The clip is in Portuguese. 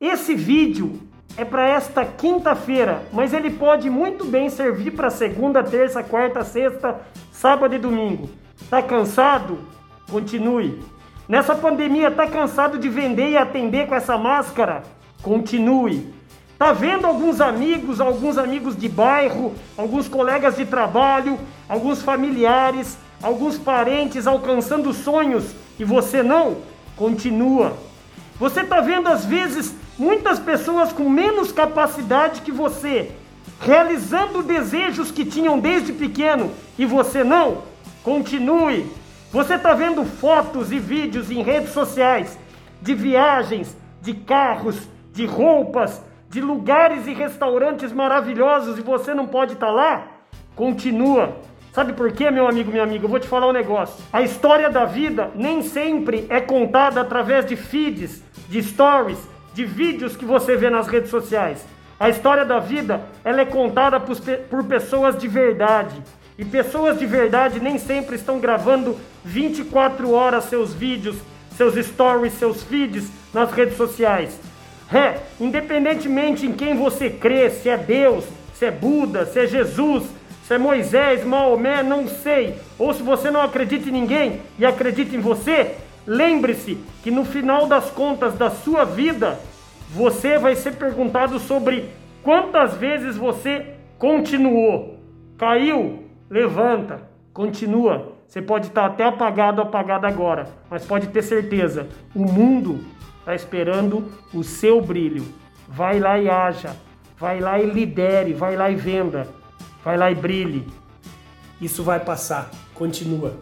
Esse vídeo é para esta quinta-feira, mas ele pode muito bem servir para segunda, terça, quarta, sexta, sábado e domingo. Tá cansado? Continue. Nessa pandemia, tá cansado de vender e atender com essa máscara? Continue. Tá vendo alguns amigos, alguns amigos de bairro, alguns colegas de trabalho, alguns familiares, alguns parentes alcançando sonhos e você não? Continua. Você tá vendo às vezes muitas pessoas com menos capacidade que você, realizando desejos que tinham desde pequeno e você não? Continue. Você está vendo fotos e vídeos em redes sociais de viagens, de carros, de roupas, de lugares e restaurantes maravilhosos e você não pode estar tá lá? Continua. Sabe por quê, meu amigo, minha amiga? Eu vou te falar um negócio. A história da vida nem sempre é contada através de feeds, de stories, de vídeos que você vê nas redes sociais. A história da vida, ela é contada por, por pessoas de verdade. E pessoas de verdade nem sempre estão gravando 24 horas seus vídeos, seus stories, seus feeds nas redes sociais. É, independentemente em quem você crê, se é Deus, se é Buda, se é Jesus, se é Moisés, Maomé, não sei. Ou se você não acredita em ninguém e acredita em você, lembre-se que no final das contas da sua vida, você vai ser perguntado sobre quantas vezes você continuou. Caiu? Levanta, continua. Você pode estar até apagado, apagado agora, mas pode ter certeza, o mundo está esperando o seu brilho. Vai lá e haja, vai lá e lidere, vai lá e venda, vai lá e brilhe. Isso vai passar. Continua.